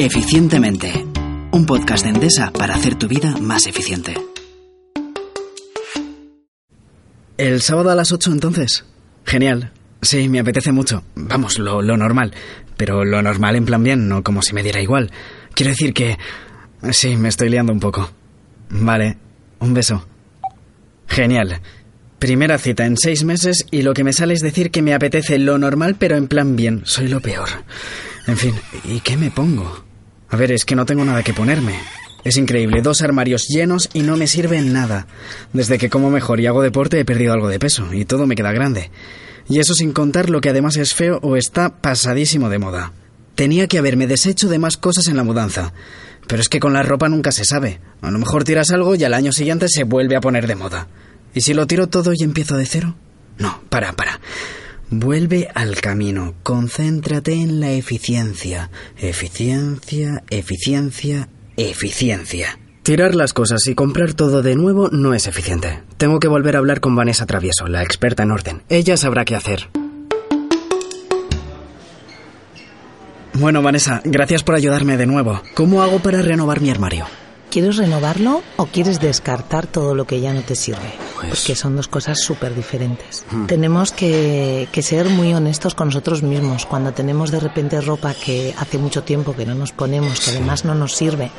Eficientemente. Un podcast de Endesa para hacer tu vida más eficiente. ¿El sábado a las 8 entonces? Genial. Sí, me apetece mucho. Vamos, lo, lo normal. Pero lo normal en plan bien, no como si me diera igual. Quiero decir que... Sí, me estoy liando un poco. Vale. Un beso. Genial. Primera cita en seis meses y lo que me sale es decir que me apetece lo normal pero en plan bien. Soy lo peor. En fin, ¿y qué me pongo? A ver, es que no tengo nada que ponerme. Es increíble, dos armarios llenos y no me sirven nada. Desde que como mejor y hago deporte he perdido algo de peso y todo me queda grande. Y eso sin contar lo que además es feo o está pasadísimo de moda. Tenía que haberme deshecho de más cosas en la mudanza. Pero es que con la ropa nunca se sabe. A lo mejor tiras algo y al año siguiente se vuelve a poner de moda. ¿Y si lo tiro todo y empiezo de cero? No, para, para. Vuelve al camino. Concéntrate en la eficiencia. Eficiencia, eficiencia, eficiencia. Tirar las cosas y comprar todo de nuevo no es eficiente. Tengo que volver a hablar con Vanessa Travieso, la experta en orden. Ella sabrá qué hacer. Bueno, Vanessa, gracias por ayudarme de nuevo. ¿Cómo hago para renovar mi armario? ¿Quieres renovarlo o quieres descartar todo lo que ya no te sirve? Pues- Porque son dos cosas súper diferentes. Tenemos que, que ser muy honestos con nosotros mismos. Cuando tenemos de repente ropa que hace mucho tiempo que no nos ponemos, que además no nos sirve,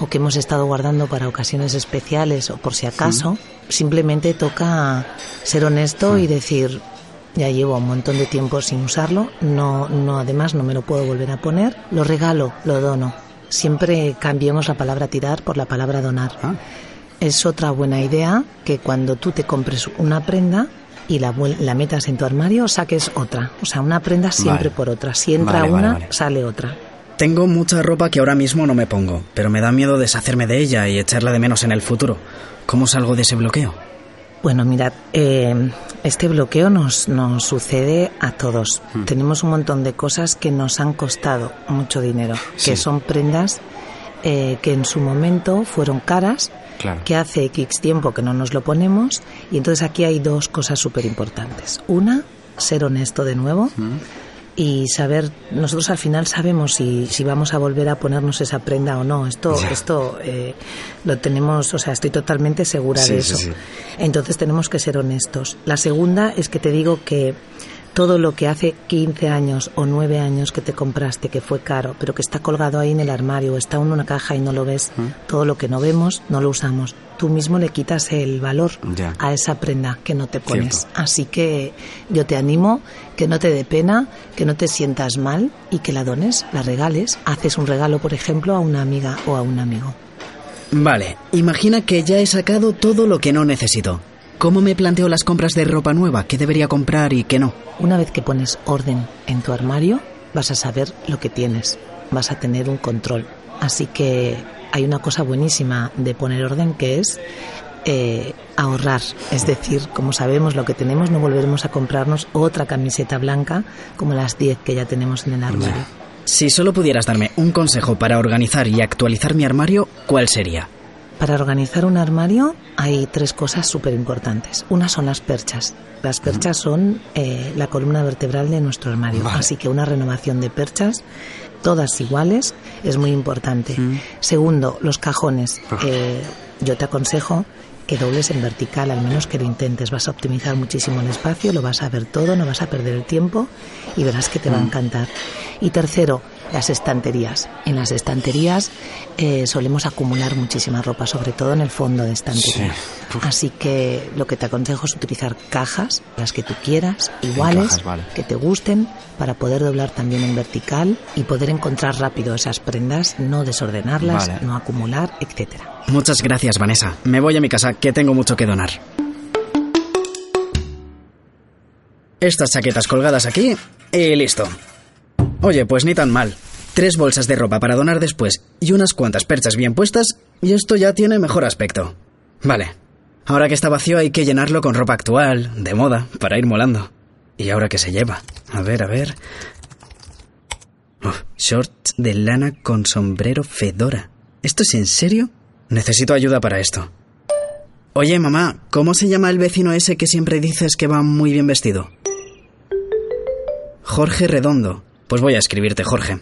o que hemos estado guardando para ocasiones especiales o por si acaso, simplemente toca ser honesto y decir, ya llevo un montón de tiempo sin usarlo, no, no, además no me lo puedo volver a poner, lo regalo, lo dono. Siempre cambiemos la palabra tirar por la palabra donar. Ah. Es otra buena idea que cuando tú te compres una prenda y la, la metas en tu armario, saques otra. O sea, una prenda siempre Vale. por otra. Si entra vale, una, vale. sale otra. Tengo mucha ropa que ahora mismo no me pongo, pero me da miedo deshacerme de ella y echarla de menos en el futuro. ¿Cómo salgo de ese bloqueo? Bueno, mirad, eh, este bloqueo nos, nos sucede a todos. Hmm. Tenemos un montón de cosas que nos han costado mucho dinero, Sí. que son prendas eh, que en su momento fueron caras, Claro. que hace X tiempo que no nos lo ponemos, y entonces aquí hay dos cosas súper importantes. Una, ser honesto de nuevo. Hmm. Y saber, nosotros al final sabemos si, si vamos a volver a ponernos esa prenda o no. Esto, esto eh, lo tenemos, o sea, estoy totalmente segura Sí, de sí, eso. sí. Entonces tenemos que ser honestos. La segunda es que te digo que todo lo que hace 15 años o 9 años que te compraste, que fue caro, pero que está colgado ahí en el armario o está en una caja y no lo ves, ¿Mm? todo lo que no vemos no lo usamos. Tú mismo le quitas el valor Ya. a esa prenda que no te pones. Cierto. Así que yo te animo que no te dé pena, que no te sientas mal y que la dones, la regales. Haces un regalo, por ejemplo, a una amiga o a un amigo. Vale, imagina que ya he sacado todo lo que no necesito. ¿Cómo me planteo las compras de ropa nueva? ¿Qué debería comprar y qué no? Una vez que pones orden en tu armario, vas a saber lo que tienes, vas a tener un control. Así que hay una cosa buenísima de poner orden que es eh, ahorrar. Es decir, como sabemos lo que tenemos, no volveremos a comprarnos otra camiseta blanca como las 10 que ya tenemos en el armario. Si solo pudieras darme un consejo para organizar y actualizar mi armario, ¿cuál sería? Para organizar un armario hay tres cosas súper importantes. Una son las perchas. Las perchas son eh, la columna vertebral de nuestro armario. Así que una renovación de perchas, todas iguales, es muy importante. Segundo, los cajones. Eh, yo te aconsejo que dobles en vertical, al menos que lo intentes. Vas a optimizar muchísimo el espacio, lo vas a ver todo, no vas a perder el tiempo y verás que te va a encantar. Y tercero, las estanterías. En las estanterías eh, solemos acumular muchísima ropa, sobre todo en el fondo de estantería. Así que lo que te aconsejo es utilizar cajas, las que tú quieras, iguales, cajas, vale. que te gusten, para poder doblar también en vertical y poder encontrar rápido esas prendas, no desordenarlas, Vale. no acumular, etcétera. Muchas gracias, Vanessa. Me voy a mi casa, que tengo mucho que donar. estas chaquetas colgadas aquí y listo. Oye, pues ni tan mal. Tres bolsas de ropa para donar después y unas cuantas perchas bien puestas y esto ya tiene mejor aspecto. Vale. Ahora que está vacío hay que llenarlo con ropa actual, de moda, para ir molando. ¿Y ahora qué se lleva? A ver, a ver. Shorts de lana con sombrero fedora. ¿Esto es en serio? Necesito ayuda para esto. Oye, mamá, ¿cómo se llama el vecino ese que siempre dices que va muy bien vestido? Jorge Redondo. Pues voy a escribirte, Jorge.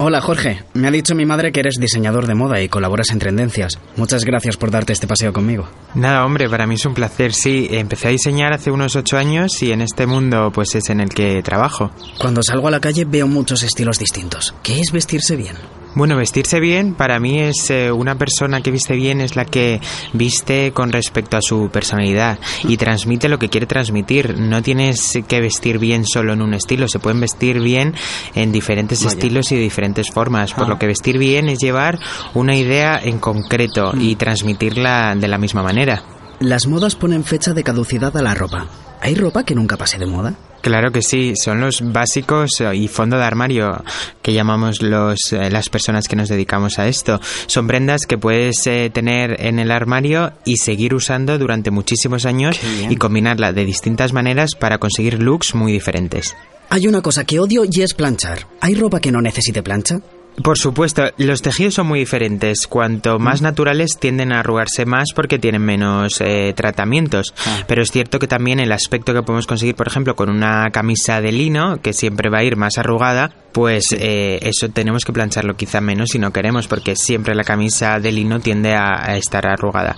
Hola Jorge, me ha dicho mi madre que eres diseñador de moda y colaboras en tendencias. Muchas gracias por darte este paseo conmigo. Nada, hombre, para mí es un placer, sí. Empecé a diseñar hace unos ocho años y en este mundo pues es en el que trabajo. Cuando salgo a la calle veo muchos estilos distintos. ¿Qué es vestirse bien? Bueno, vestirse bien para mí es eh, una persona que viste bien es la que viste con respecto a su personalidad y transmite lo que quiere transmitir. No tienes que vestir bien solo en un estilo, se pueden vestir bien en diferentes estilos y de diferentes formas. Por Ah. lo que vestir bien es llevar una idea en concreto y transmitirla de la misma manera. Las modas ponen fecha de caducidad a la ropa. ¿Hay ropa que nunca pase de moda? Claro que sí, son los básicos eh, y fondo de armario que llamamos los, eh, las personas que nos dedicamos a esto. Son prendas que puedes eh, tener en el armario y seguir usando durante muchísimos años y combinarla de distintas maneras para conseguir looks muy diferentes. Hay una cosa que odio y es planchar. ¿Hay ropa que no necesite plancha? Por supuesto, los tejidos son muy diferentes. Cuanto más naturales tienden a arrugarse más porque tienen menos eh, tratamientos. Ah. Pero es cierto que también el aspecto que podemos conseguir, por ejemplo, con una camisa de lino, que siempre va a ir más arrugada, pues eh, eso tenemos que plancharlo quizá menos si no queremos, porque siempre la camisa de lino tiende a, a estar arrugada.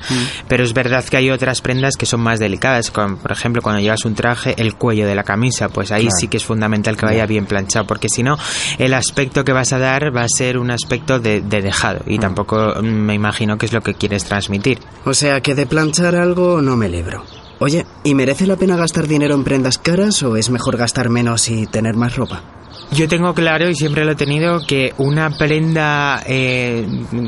Pero es verdad que hay otras prendas que son más delicadas, como por ejemplo cuando llevas un traje, el cuello de la camisa, pues ahí sí que es fundamental que vaya bien planchado, porque si no, el aspecto que vas a dar va a ser un aspecto de, de dejado, y tampoco mm, me imagino que es lo que quieres transmitir. O sea que de planchar algo no me libro. Oye, ¿y merece la pena gastar dinero en prendas caras o es mejor gastar menos y tener más ropa? Yo tengo claro y siempre lo he tenido que una prenda eh,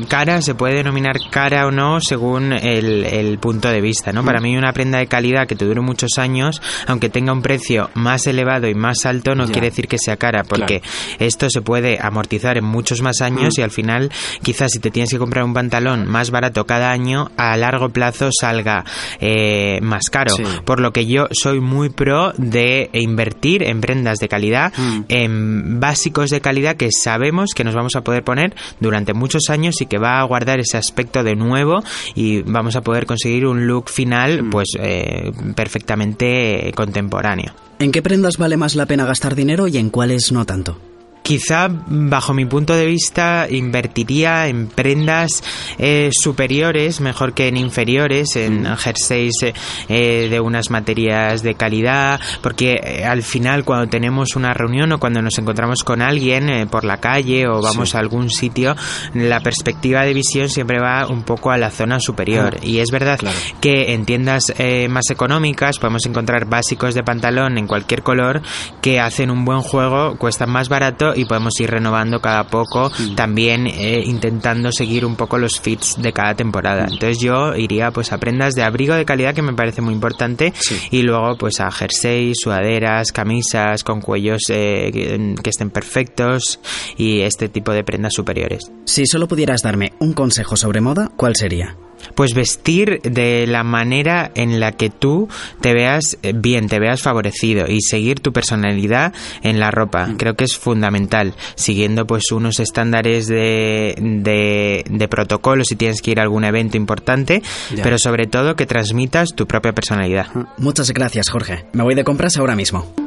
cara se puede denominar cara o no según el, el punto de vista, ¿no? Para mí una prenda de calidad que te dure muchos años, aunque tenga un precio más elevado y más alto, no Ya. quiere decir que sea cara, porque esto se puede amortizar en muchos más años y al final quizás si te tienes que comprar un pantalón más barato cada año, a largo plazo salga eh, más caro. Sí. Por lo que yo soy muy pro de invertir en prendas de calidad, Mm. en básicos de calidad que sabemos que nos vamos a poder poner durante muchos años y que va a guardar ese aspecto de nuevo y vamos a poder conseguir un look final pues eh, perfectamente contemporáneo. ¿En qué prendas vale más la pena gastar dinero y en cuáles no tanto? Quizá, bajo mi punto de vista, invertiría en prendas eh, superiores, mejor que en inferiores, en jerseys eh, eh, de unas materias de calidad, porque eh, al final cuando tenemos una reunión o cuando nos encontramos con alguien eh, por la calle o vamos a algún sitio, la perspectiva de visión siempre va un poco a la zona superior. Ah, y es verdad claro. que en tiendas eh, más económicas podemos encontrar básicos de pantalón en cualquier color que hacen un buen juego, cuestan más barato y podemos ir renovando cada poco, también eh, intentando seguir un poco los fits de cada temporada. Entonces yo iría pues a prendas de abrigo de calidad que me parece muy importante Sí. y luego pues a jerseys, sudaderas, camisas con cuellos eh, que, que estén perfectos y este tipo de prendas superiores. Si solo pudieras darme un consejo sobre moda, ¿cuál sería? Pues vestir de la manera en la que tú te veas eh, bien, te veas favorecido y seguir tu personalidad en la ropa. Creo que es fundamental, siguiendo pues unos estándares de, de, de protocolo si tienes que ir a algún evento importante, Ya. pero sobre todo que transmitas tu propia personalidad. Muchas gracias, Jorge. Me voy de compras ahora mismo.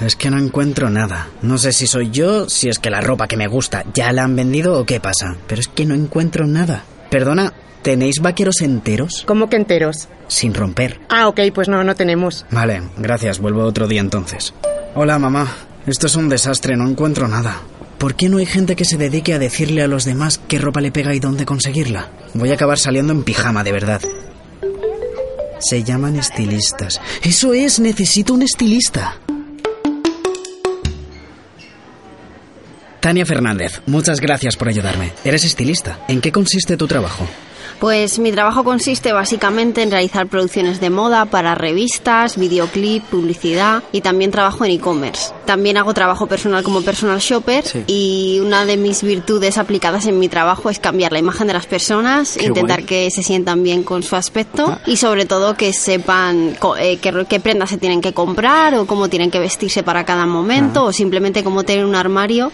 Es que no encuentro nada. No sé si soy yo, si es que la ropa que me gusta ya la han vendido o qué pasa. Pero es que no encuentro nada. Perdona, ¿tenéis vaqueros enteros? ¿Cómo que enteros? Sin romper. Ah, ok, pues no, no tenemos. Vale, gracias. Vuelvo otro día entonces. Hola, mamá. Esto es un desastre, no encuentro nada. ¿Por qué no hay gente que se dedique a decirle a los demás qué ropa le pega y dónde conseguirla? Voy a acabar saliendo en pijama, de verdad. Se llaman estilistas. Eso es, necesito un estilista. Tania Fernández, muchas gracias por ayudarme. Eres estilista. ¿En qué consiste tu trabajo? Pues mi trabajo consiste básicamente en realizar producciones de moda para revistas, videoclip, publicidad y también trabajo en e-commerce. También hago trabajo personal como personal shopper y una de mis virtudes aplicadas en mi trabajo es cambiar la imagen de las personas, intentar que se sientan bien con su aspecto Ah. y sobre todo que sepan co- eh, qué, qué prendas se tienen que comprar o cómo tienen que vestirse para cada momento Ah. o simplemente cómo tener un armario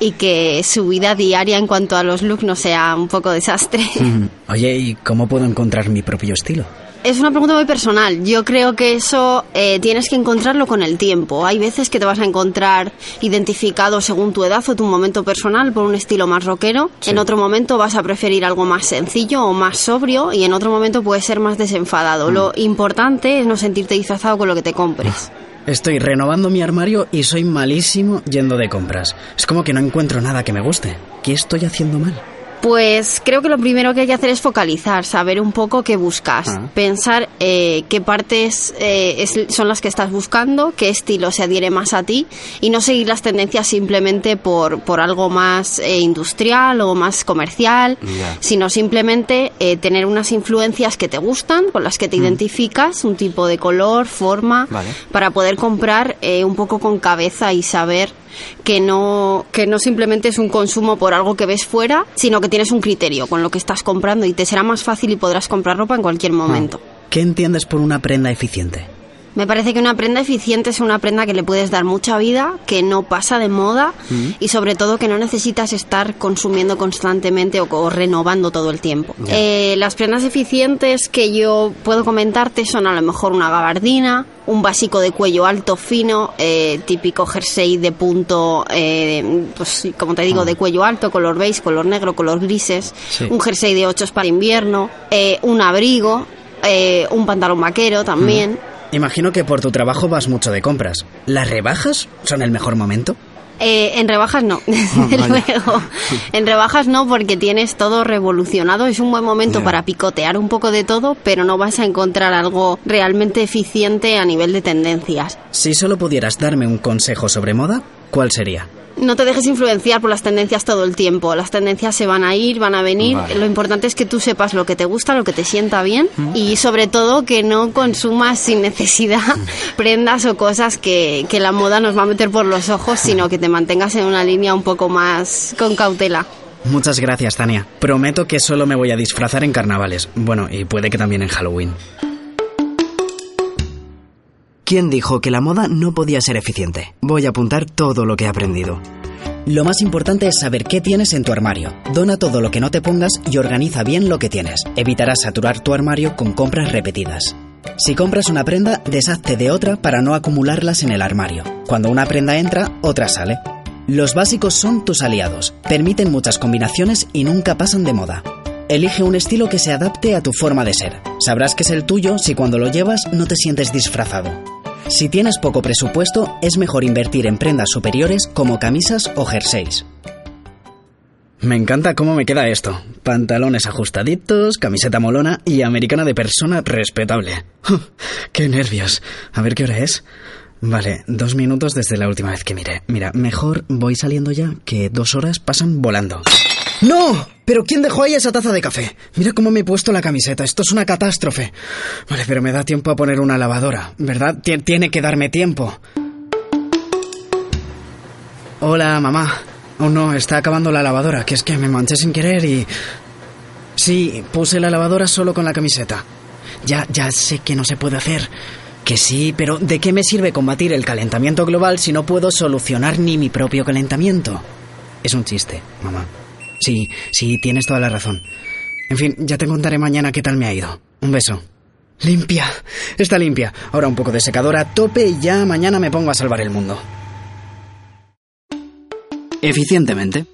y que su vida diaria en cuanto a los looks no sea un poco desastre. Mm, Oye, ¿y cómo puedo encontrar mi propio estilo? Es una pregunta muy personal. Yo creo que eso eh, tienes que encontrarlo con el tiempo. Hay veces que te vas a encontrar identificado según tu edad o tu momento personal por un estilo más rockero. En otro momento vas a preferir algo más sencillo o más sobrio y en otro momento puedes ser más desenfadado. Lo importante es no sentirte disfrazado con lo que te compres. Estoy renovando mi armario y soy malísimo yendo de compras. Es como que no encuentro nada que me guste. ¿Qué estoy haciendo mal? Pues creo que lo primero que hay que hacer es focalizar, saber un poco qué buscas, Ah. pensar eh, qué partes eh, es- son las que estás buscando, qué estilo se adhiere más a ti y no seguir las tendencias simplemente por, por algo más eh, industrial o más comercial, sino simplemente eh, tener unas influencias que te gustan, con las que te identificas, un tipo de color, forma, Vale. para poder comprar eh, un poco con cabeza y saber que no, que no simplemente es un consumo por algo que ves fuera, sino que tienes un criterio con lo que estás comprando y te será más fácil y podrás comprar ropa en cualquier momento. ¿Qué entiendes por una prenda eficiente? Me parece que una prenda eficiente es una prenda que le puedes dar mucha vida, que no pasa de moda y sobre todo que no necesitas estar consumiendo constantemente o, o renovando todo el tiempo. Eh, las prendas eficientes que yo puedo comentarte son a lo mejor una gabardina, un básico de cuello alto fino, eh, típico jersey de punto, eh, pues como te digo, de cuello alto, color beige, color negro, color grises, Sí. un jersey de ochos para invierno, eh, un abrigo, eh, un pantalón vaquero también. Imagino que por tu trabajo vas mucho de compras. ¿Las rebajas son el mejor momento? Eh, en rebajas no, desde luego. En rebajas no, porque tienes todo revolucionado. Es un buen momento para picotear un poco de todo, pero no vas a encontrar algo realmente eficiente a nivel de tendencias. Si solo pudieras darme un consejo sobre moda, ¿cuál sería? No te dejes influenciar por las tendencias todo el tiempo. Las tendencias se van a ir, van a venir. Lo importante es que tú sepas lo que te gusta, lo que te sienta bien y sobre todo que no consumas sin necesidad prendas o cosas que, que la moda nos va a meter por los ojos, sino que te mantengas en una línea un poco más con cautela. Muchas gracias, Tania. Prometo que solo me voy a disfrazar en carnavales. Bueno, y puede que también en Halloween. ¿Quién dijo que la moda no podía ser eficiente? Voy a apuntar todo lo que he aprendido. Lo más importante es saber qué tienes en tu armario. Dona todo lo que no te pongas y organiza bien lo que tienes. Evitarás saturar tu armario con compras repetidas. Si compras una prenda, deshazte de otra para no acumularlas en el armario. Cuando una prenda entra, otra sale. Los básicos son tus aliados. Permiten muchas combinaciones y nunca pasan de moda. Elige un estilo que se adapte a tu forma de ser. Sabrás que es el tuyo si cuando lo llevas no te sientes disfrazado. Si tienes poco presupuesto, es mejor invertir en prendas superiores como camisas o jerseys. Me encanta cómo me queda esto. Pantalones ajustaditos, camiseta molona y americana de persona respetable. ¡Qué nervios! A ver qué hora es. Vale, dos minutos desde la última vez que miré. Mira, mejor voy saliendo ya, que dos horas pasan volando. ¡No! ¿Pero quién dejó ahí esa taza de café? Mira cómo me he puesto la camiseta. Esto es una catástrofe. Vale, pero me da tiempo a poner una lavadora, ¿verdad? Tien- tiene que darme tiempo. Hola, mamá. Oh no, está acabando la lavadora, que es que me manché sin querer y... Sí, puse la lavadora solo con la camiseta. Ya, ya sé que no se puede hacer. Que sí, pero ¿de qué me sirve combatir el calentamiento global si no puedo solucionar ni mi propio calentamiento? Es un chiste, mamá. Sí, sí, tienes toda la razón. En fin, ya te contaré mañana qué tal me ha ido. Un beso. Limpia. Está limpia. Ahora un poco de secadora a tope y ya mañana me pongo a salvar el mundo. Eficientemente.